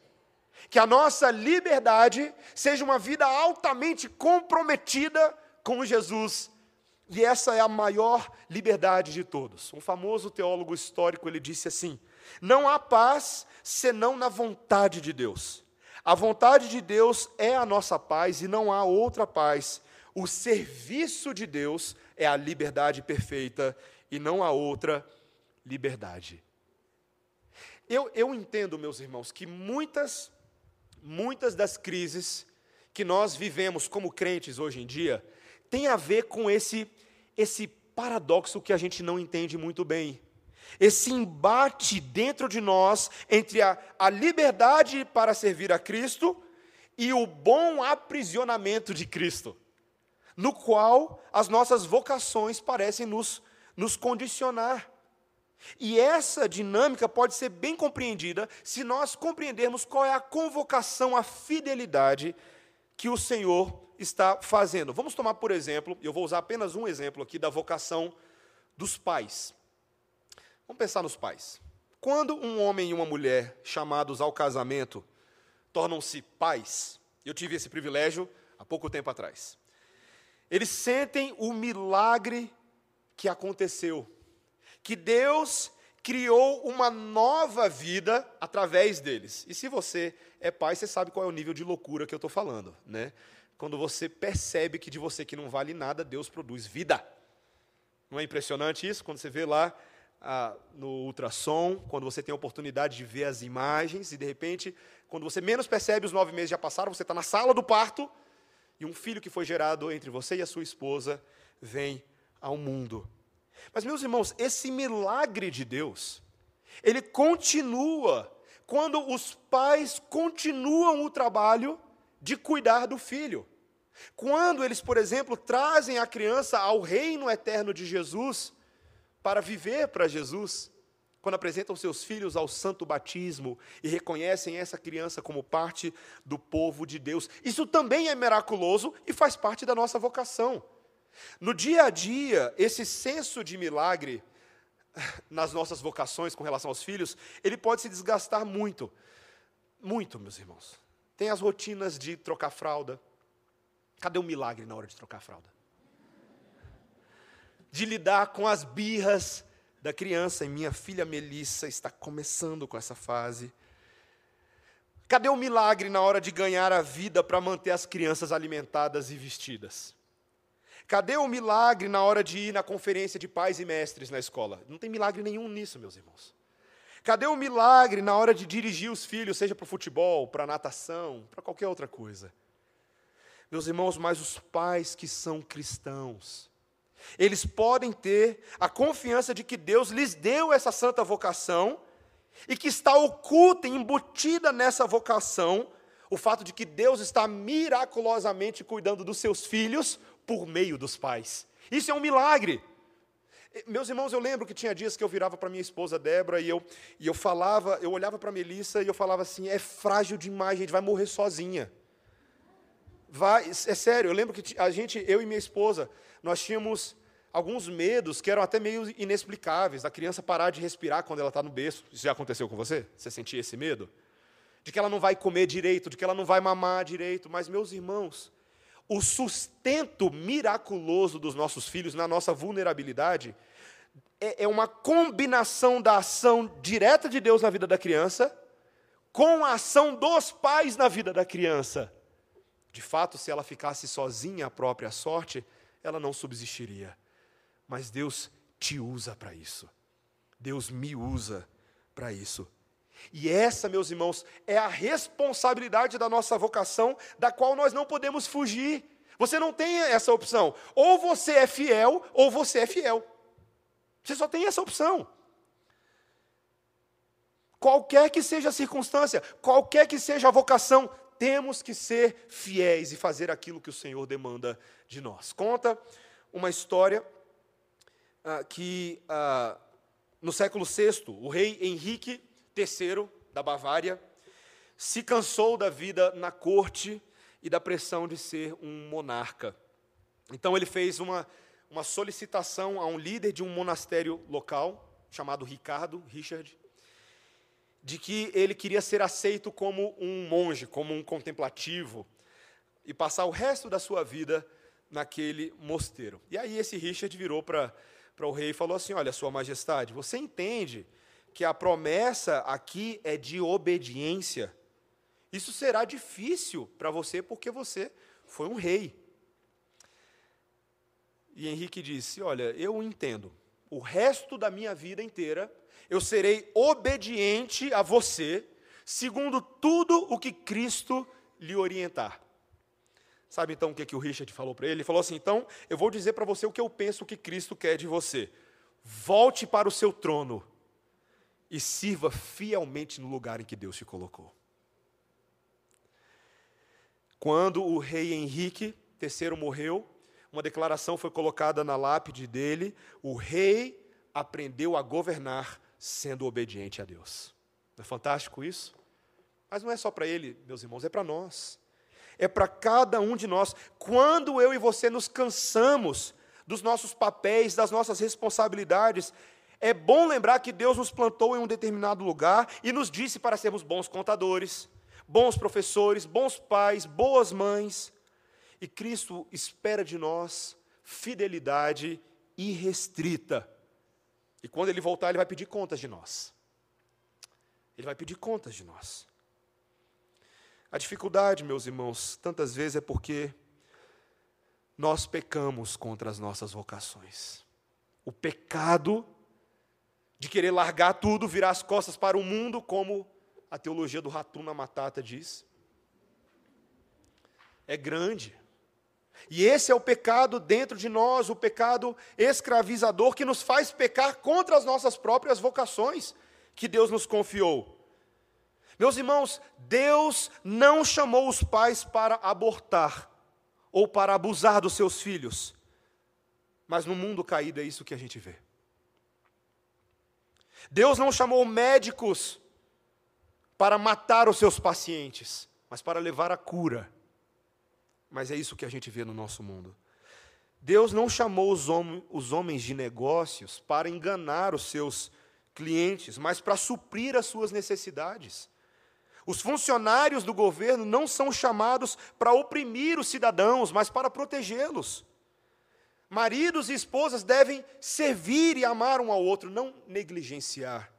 Que a nossa liberdade seja uma vida altamente comprometida com Jesus. E essa é a maior liberdade de todos. Um famoso teólogo histórico ele disse assim: Não há paz senão na vontade de Deus. A vontade de Deus é a nossa paz e não há outra paz. O serviço de Deus é a liberdade perfeita e não há outra liberdade. Eu, eu entendo, meus irmãos, que muitas, muitas das crises que nós vivemos como crentes hoje em dia têm a ver com esse, esse paradoxo que a gente não entende muito bem esse embate dentro de nós entre a, a liberdade para servir a Cristo e o bom aprisionamento de Cristo, no qual as nossas vocações parecem nos, nos condicionar. E essa dinâmica pode ser bem compreendida se nós compreendermos qual é a convocação à fidelidade que o Senhor está fazendo. Vamos tomar, por exemplo, eu vou usar apenas um exemplo aqui da vocação dos pais. Vamos pensar nos pais. Quando um homem e uma mulher chamados ao casamento tornam-se pais, eu tive esse privilégio há pouco tempo atrás. Eles sentem o milagre que aconteceu, que Deus criou uma nova vida através deles. E se você é pai, você sabe qual é o nível de loucura que eu estou falando, né? Quando você percebe que de você que não vale nada, Deus produz vida. Não é impressionante isso? Quando você vê lá ah, no ultrassom, quando você tem a oportunidade de ver as imagens, e de repente, quando você menos percebe, os nove meses já passaram, você está na sala do parto, e um filho que foi gerado entre você e a sua esposa vem ao mundo. Mas, meus irmãos, esse milagre de Deus, ele continua quando os pais continuam o trabalho de cuidar do filho. Quando eles, por exemplo, trazem a criança ao reino eterno de Jesus, para viver para Jesus, quando apresentam seus filhos ao santo batismo e reconhecem essa criança como parte do povo de Deus. Isso também é miraculoso e faz parte da nossa vocação. No dia a dia, esse senso de milagre nas nossas vocações com relação aos filhos, ele pode se desgastar muito. Muito, meus irmãos. Tem as rotinas de trocar fralda. Cadê o milagre na hora de trocar fralda? de lidar com as birras da criança, e minha filha Melissa está começando com essa fase. Cadê o milagre na hora de ganhar a vida para manter as crianças alimentadas e vestidas? Cadê o milagre na hora de ir na conferência de pais e mestres na escola? Não tem milagre nenhum nisso, meus irmãos. Cadê o milagre na hora de dirigir os filhos, seja para o futebol, para a natação, para qualquer outra coisa? Meus irmãos, mas os pais que são cristãos, eles podem ter a confiança de que Deus lhes deu essa santa vocação e que está oculta, embutida nessa vocação, o fato de que Deus está miraculosamente cuidando dos seus filhos por meio dos pais. Isso é um milagre. Meus irmãos, eu lembro que tinha dias que eu virava para minha esposa Débora e eu, e eu falava, eu olhava para Melissa e eu falava assim: é frágil demais, a gente vai morrer sozinha. Vai, é sério, eu lembro que a gente, eu e minha esposa, nós tínhamos alguns medos que eram até meio inexplicáveis, da criança parar de respirar quando ela está no berço. Isso já aconteceu com você? Você sentia esse medo? De que ela não vai comer direito, de que ela não vai mamar direito. Mas, meus irmãos, o sustento miraculoso dos nossos filhos na nossa vulnerabilidade é, é uma combinação da ação direta de Deus na vida da criança com a ação dos pais na vida da criança. De fato, se ela ficasse sozinha à própria sorte, ela não subsistiria. Mas Deus te usa para isso. Deus me usa para isso. E essa, meus irmãos, é a responsabilidade da nossa vocação, da qual nós não podemos fugir. Você não tem essa opção. Ou você é fiel, ou você é fiel. Você só tem essa opção. Qualquer que seja a circunstância, qualquer que seja a vocação, temos que ser fiéis e fazer aquilo que o Senhor demanda de nós. Conta uma história ah, que ah, no século VI, o rei Henrique terceiro da Bavária, se cansou da vida na corte e da pressão de ser um monarca. Então ele fez uma, uma solicitação a um líder de um monastério local, chamado Ricardo, Richard, de que ele queria ser aceito como um monge, como um contemplativo, e passar o resto da sua vida naquele mosteiro. E aí esse Richard virou para o rei e falou assim: Olha, Sua Majestade, você entende que a promessa aqui é de obediência. Isso será difícil para você porque você foi um rei. E Henrique disse: Olha, eu entendo. O resto da minha vida inteira eu serei obediente a você, segundo tudo o que Cristo lhe orientar. Sabe então o que, que o Richard falou para ele? Ele falou assim: então, eu vou dizer para você o que eu penso que Cristo quer de você. Volte para o seu trono e sirva fielmente no lugar em que Deus te colocou. Quando o rei Henrique III morreu, uma declaração foi colocada na lápide dele: o rei aprendeu a governar sendo obediente a Deus. Não é fantástico isso? Mas não é só para ele, meus irmãos, é para nós. É para cada um de nós. Quando eu e você nos cansamos dos nossos papéis, das nossas responsabilidades, é bom lembrar que Deus nos plantou em um determinado lugar e nos disse para sermos bons contadores, bons professores, bons pais, boas mães. E Cristo espera de nós fidelidade irrestrita. E quando ele voltar, ele vai pedir contas de nós. Ele vai pedir contas de nós. A dificuldade, meus irmãos, tantas vezes é porque nós pecamos contra as nossas vocações. O pecado de querer largar tudo, virar as costas para o mundo, como a teologia do Ratuna Matata diz. É grande. E esse é o pecado dentro de nós, o pecado escravizador que nos faz pecar contra as nossas próprias vocações que Deus nos confiou. Meus irmãos, Deus não chamou os pais para abortar ou para abusar dos seus filhos, mas no mundo caído é isso que a gente vê. Deus não chamou médicos para matar os seus pacientes, mas para levar a cura. Mas é isso que a gente vê no nosso mundo. Deus não chamou os, hom os homens de negócios para enganar os seus clientes, mas para suprir as suas necessidades. Os funcionários do governo não são chamados para oprimir os cidadãos, mas para protegê-los. Maridos e esposas devem servir e amar um ao outro, não negligenciar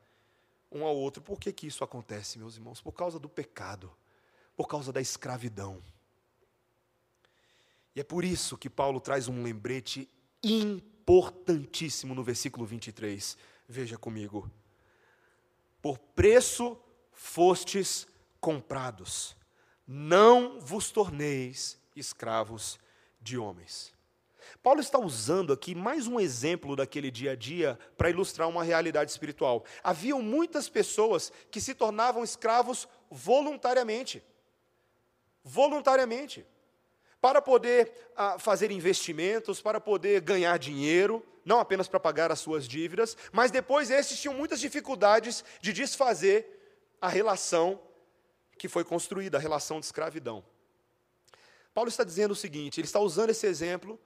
um ao outro. Por que, que isso acontece, meus irmãos? Por causa do pecado, por causa da escravidão. E é por isso que Paulo traz um lembrete importantíssimo no versículo 23. Veja comigo. por preço fostes comprados. Não vos torneis escravos de homens. Paulo está usando aqui mais um exemplo daquele dia a dia para ilustrar uma realidade espiritual. Haviam muitas pessoas que se tornavam escravos voluntariamente. Voluntariamente. Para poder ah, fazer investimentos, para poder ganhar dinheiro, não apenas para pagar as suas dívidas, mas depois esses tinham muitas dificuldades de desfazer a relação que foi construída, a relação de escravidão. Paulo está dizendo o seguinte: ele está usando esse exemplo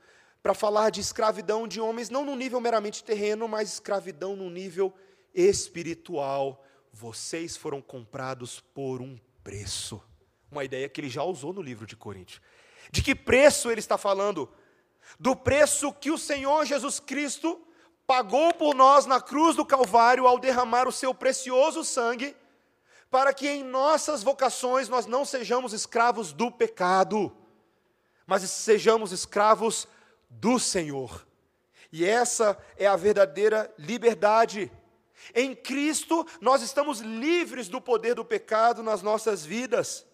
para falar de escravidão de homens, não no nível meramente terreno, mas escravidão no nível espiritual. Vocês foram comprados por um preço. Uma ideia que ele já usou no livro de Coríntios. De que preço ele está falando? Do preço que o Senhor Jesus Cristo pagou por nós na cruz do Calvário ao derramar o seu precioso sangue, para que em nossas vocações nós não sejamos escravos do pecado, mas sejamos escravos do Senhor. E essa é a verdadeira liberdade. Em Cristo, nós estamos livres do poder do pecado nas nossas vidas.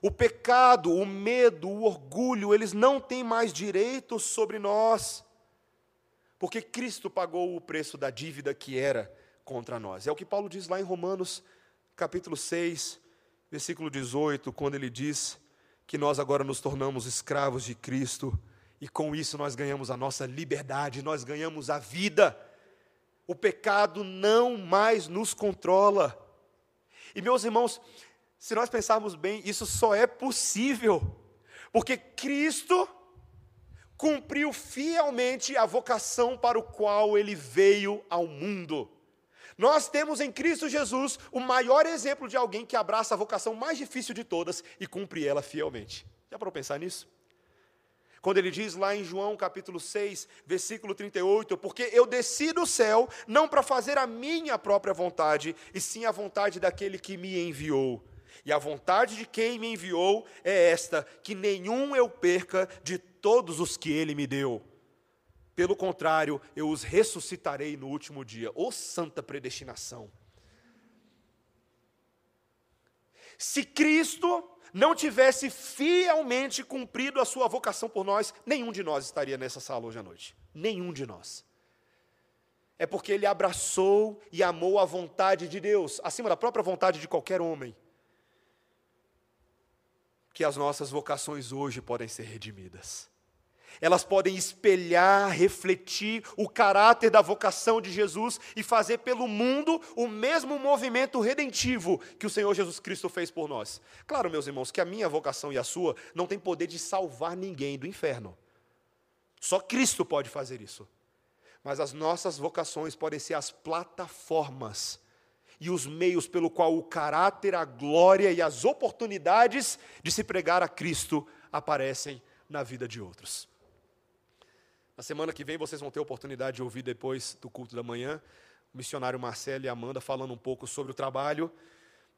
O pecado, o medo, o orgulho, eles não têm mais direito sobre nós, porque Cristo pagou o preço da dívida que era contra nós. É o que Paulo diz lá em Romanos, capítulo 6, versículo 18, quando ele diz: que nós agora nos tornamos escravos de Cristo e com isso nós ganhamos a nossa liberdade, nós ganhamos a vida. O pecado não mais nos controla. E meus irmãos, se nós pensarmos bem, isso só é possível porque Cristo cumpriu fielmente a vocação para o qual ele veio ao mundo. Nós temos em Cristo Jesus o maior exemplo de alguém que abraça a vocação mais difícil de todas e cumpre ela fielmente. Já para pensar nisso? Quando ele diz lá em João capítulo 6, versículo 38, porque eu desci do céu não para fazer a minha própria vontade, e sim a vontade daquele que me enviou. E a vontade de quem me enviou é esta: que nenhum eu perca de todos os que ele me deu pelo contrário, eu os ressuscitarei no último dia. Ô santa predestinação! Se Cristo não tivesse fielmente cumprido a sua vocação por nós, nenhum de nós estaria nessa sala hoje à noite. Nenhum de nós. É porque ele abraçou e amou a vontade de Deus, acima da própria vontade de qualquer homem, que as nossas vocações hoje podem ser redimidas elas podem espelhar, refletir o caráter da vocação de Jesus e fazer pelo mundo o mesmo movimento redentivo que o Senhor Jesus Cristo fez por nós. Claro, meus irmãos, que a minha vocação e a sua não tem poder de salvar ninguém do inferno. Só Cristo pode fazer isso. Mas as nossas vocações podem ser as plataformas e os meios pelo qual o caráter, a glória e as oportunidades de se pregar a Cristo aparecem na vida de outros. Na semana que vem vocês vão ter a oportunidade de ouvir depois do culto da manhã o missionário Marcelo e Amanda falando um pouco sobre o trabalho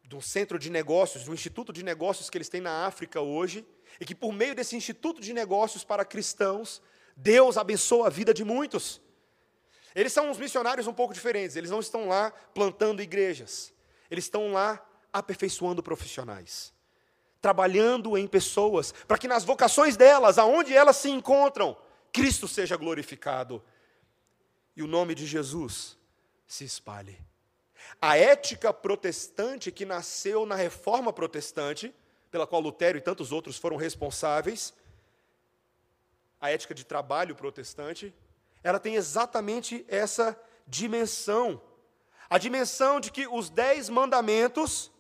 do centro de negócios, do instituto de negócios que eles têm na África hoje, e que por meio desse instituto de negócios para cristãos, Deus abençoa a vida de muitos. Eles são uns missionários um pouco diferentes, eles não estão lá plantando igrejas, eles estão lá aperfeiçoando profissionais, trabalhando em pessoas, para que nas vocações delas, aonde elas se encontram, Cristo seja glorificado e o nome de Jesus se espalhe. A ética protestante que nasceu na reforma protestante, pela qual Lutero e tantos outros foram responsáveis, a ética de trabalho protestante, ela tem exatamente essa dimensão. A dimensão de que os dez mandamentos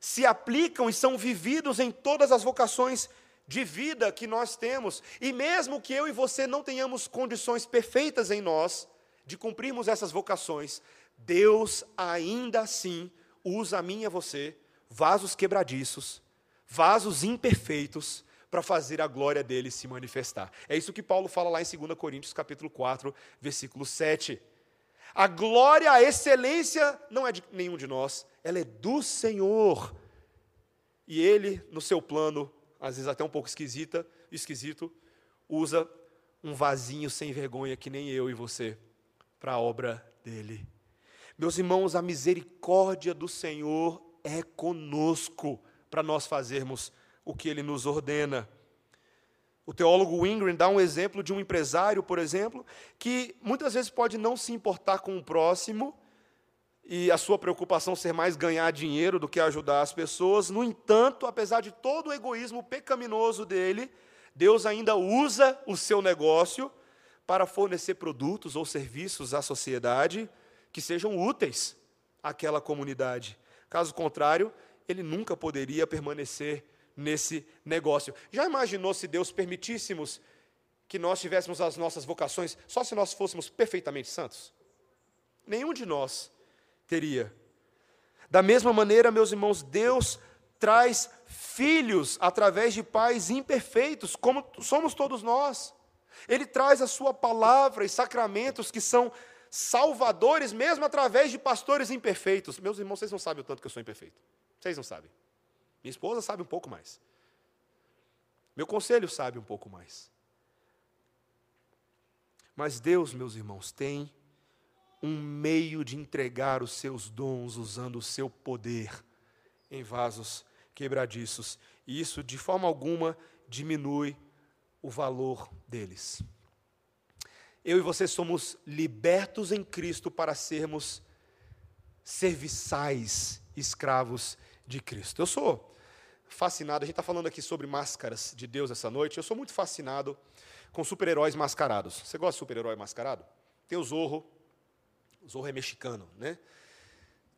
se aplicam e são vividos em todas as vocações de vida que nós temos. E mesmo que eu e você não tenhamos condições perfeitas em nós de cumprirmos essas vocações, Deus ainda assim usa a mim e a você, vasos quebradiços, vasos imperfeitos, para fazer a glória dele se manifestar. É isso que Paulo fala lá em 2 Coríntios capítulo 4, versículo 7. A glória, a excelência não é de nenhum de nós, ela é do Senhor. E ele, no seu plano, às vezes até um pouco esquisita, esquisito, usa um vasinho sem vergonha que nem eu e você para a obra dele. Meus irmãos, a misericórdia do Senhor é conosco para nós fazermos o que ele nos ordena. O teólogo Wingren dá um exemplo de um empresário, por exemplo, que muitas vezes pode não se importar com o próximo e a sua preocupação ser mais ganhar dinheiro do que ajudar as pessoas. No entanto, apesar de todo o egoísmo pecaminoso dele, Deus ainda usa o seu negócio para fornecer produtos ou serviços à sociedade que sejam úteis àquela comunidade. Caso contrário, ele nunca poderia permanecer nesse negócio. Já imaginou se Deus permitíssemos que nós tivéssemos as nossas vocações só se nós fôssemos perfeitamente santos? Nenhum de nós teria. Da mesma maneira, meus irmãos, Deus traz filhos através de pais imperfeitos, como somos todos nós. Ele traz a sua palavra e sacramentos que são salvadores, mesmo através de pastores imperfeitos. Meus irmãos, vocês não sabem o tanto que eu sou imperfeito. Vocês não sabem. Minha esposa sabe um pouco mais. Meu conselho sabe um pouco mais. Mas Deus, meus irmãos, tem um meio de entregar os seus dons usando o seu poder em vasos quebradiços. E isso, de forma alguma, diminui o valor deles. Eu e você somos libertos em Cristo para sermos serviçais escravos de Cristo. Eu sou fascinado, a gente está falando aqui sobre máscaras de Deus essa noite, eu sou muito fascinado com super-heróis mascarados. Você gosta de super-herói mascarado? Tem o Zorro, Zorro é mexicano, né?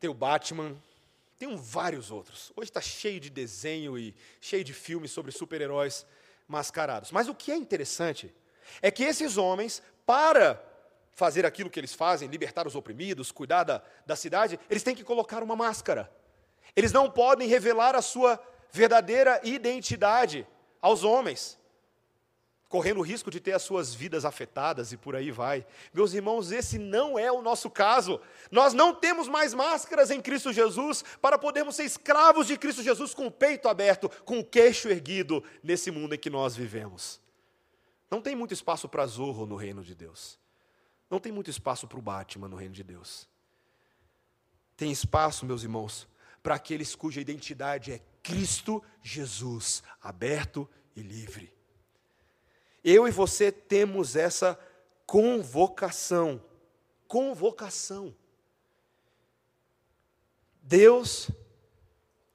Tem o Batman, tem vários outros. Hoje está cheio de desenho e cheio de filmes sobre super-heróis mascarados. Mas o que é interessante é que esses homens, para fazer aquilo que eles fazem, libertar os oprimidos, cuidar da, da cidade, eles têm que colocar uma máscara. Eles não podem revelar a sua verdadeira identidade aos homens correndo o risco de ter as suas vidas afetadas e por aí vai. Meus irmãos, esse não é o nosso caso. Nós não temos mais máscaras em Cristo Jesus para podermos ser escravos de Cristo Jesus com o peito aberto, com o queixo erguido nesse mundo em que nós vivemos. Não tem muito espaço para Zorro no reino de Deus. Não tem muito espaço para o Batman no reino de Deus. Tem espaço, meus irmãos, para aqueles cuja identidade é Cristo Jesus, aberto e livre. Eu e você temos essa convocação. Convocação. Deus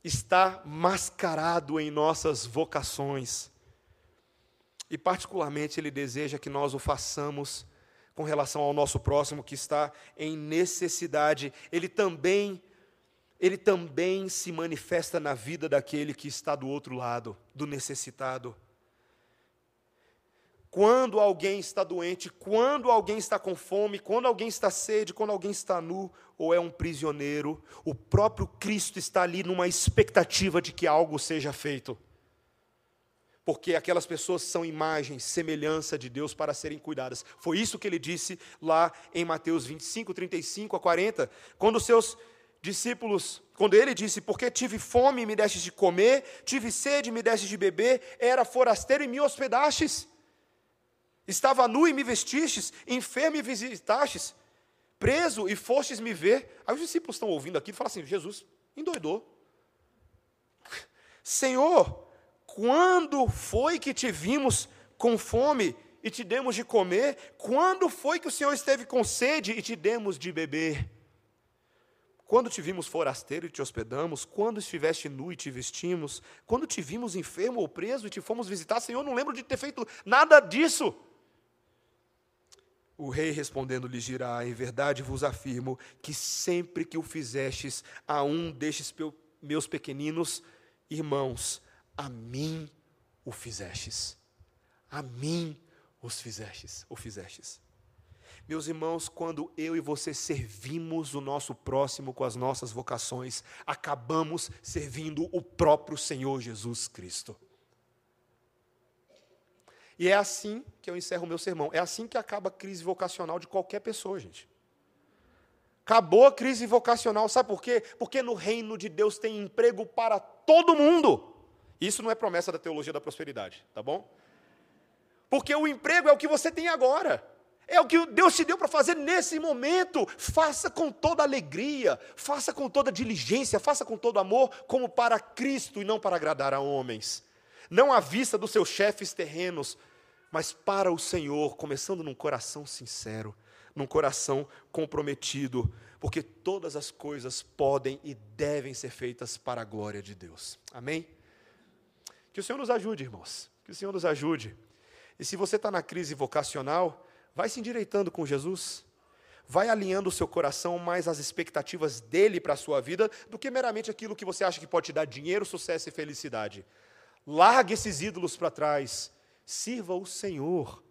está mascarado em nossas vocações. E, particularmente, Ele deseja que nós o façamos com relação ao nosso próximo que está em necessidade. Ele também, ele também se manifesta na vida daquele que está do outro lado, do necessitado. Quando alguém está doente, quando alguém está com fome, quando alguém está sede, quando alguém está nu ou é um prisioneiro, o próprio Cristo está ali numa expectativa de que algo seja feito. Porque aquelas pessoas são imagem, semelhança de Deus para serem cuidadas. Foi isso que ele disse lá em Mateus 25, 35 a 40, quando os seus discípulos, quando ele disse: Porque tive fome e me destes de comer, tive sede e me destes de beber, era forasteiro e me hospedastes. Estava nu e me vestistes, enfermo e visitastes, preso e fostes me ver. Aí os discípulos estão ouvindo aqui e falam assim: Jesus endoidou. Senhor, quando foi que te vimos com fome e te demos de comer? Quando foi que o Senhor esteve com sede e te demos de beber? Quando te vimos forasteiro e te hospedamos? Quando estiveste nu e te vestimos? Quando te vimos enfermo ou preso e te fomos visitar? Senhor, não lembro de ter feito nada disso. O rei respondendo lhe dirá: Em verdade vos afirmo que sempre que o fizestes a um destes meus pequeninos irmãos, a mim o fizestes. A mim os fizestes, o fizestes. Meus irmãos, quando eu e você servimos o nosso próximo com as nossas vocações, acabamos servindo o próprio Senhor Jesus Cristo. E é assim que eu encerro o meu sermão. É assim que acaba a crise vocacional de qualquer pessoa, gente. Acabou a crise vocacional, sabe por quê? Porque no reino de Deus tem emprego para todo mundo. Isso não é promessa da teologia da prosperidade, tá bom? Porque o emprego é o que você tem agora. É o que Deus te deu para fazer nesse momento. Faça com toda alegria, faça com toda diligência, faça com todo amor, como para Cristo e não para agradar a homens. Não à vista dos seus chefes terrenos, mas para o Senhor, começando num coração sincero, num coração comprometido, porque todas as coisas podem e devem ser feitas para a glória de Deus. Amém? Que o Senhor nos ajude, irmãos. Que o Senhor nos ajude. E se você está na crise vocacional, vai se endireitando com Jesus. Vai alinhando o seu coração mais às expectativas dele para a sua vida do que meramente aquilo que você acha que pode te dar dinheiro, sucesso e felicidade. Largue esses ídolos para trás. Sirva o Senhor.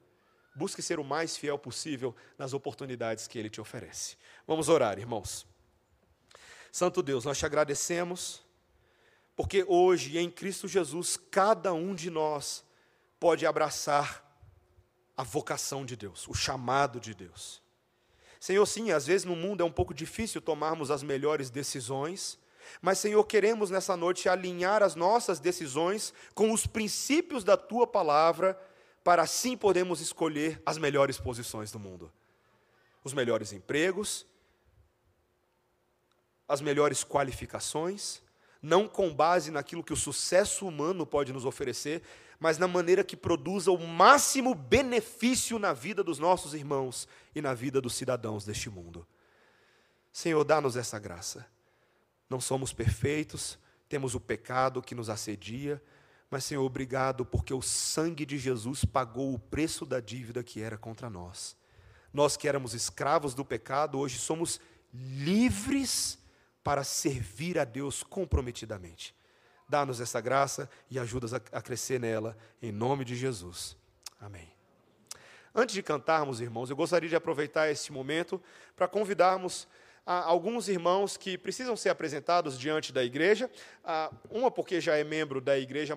Busque ser o mais fiel possível nas oportunidades que ele te oferece. Vamos orar, irmãos. Santo Deus, nós te agradecemos, porque hoje, em Cristo Jesus, cada um de nós pode abraçar a vocação de Deus, o chamado de Deus. Senhor, sim, às vezes no mundo é um pouco difícil tomarmos as melhores decisões, mas, Senhor, queremos nessa noite alinhar as nossas decisões com os princípios da tua palavra, para assim podermos escolher as melhores posições do mundo, os melhores empregos, as melhores qualificações, não com base naquilo que o sucesso humano pode nos oferecer, mas na maneira que produza o máximo benefício na vida dos nossos irmãos e na vida dos cidadãos deste mundo. Senhor, dá-nos essa graça. Não somos perfeitos, temos o pecado que nos assedia, mas, Senhor, obrigado porque o sangue de Jesus pagou o preço da dívida que era contra nós. Nós que éramos escravos do pecado, hoje somos livres para servir a Deus comprometidamente. Dá-nos essa graça e ajuda-nos a crescer nela, em nome de Jesus. Amém. Antes de cantarmos, irmãos, eu gostaria de aproveitar esse momento para convidarmos alguns irmãos que precisam ser apresentados diante da igreja. Uma porque já é membro da igreja,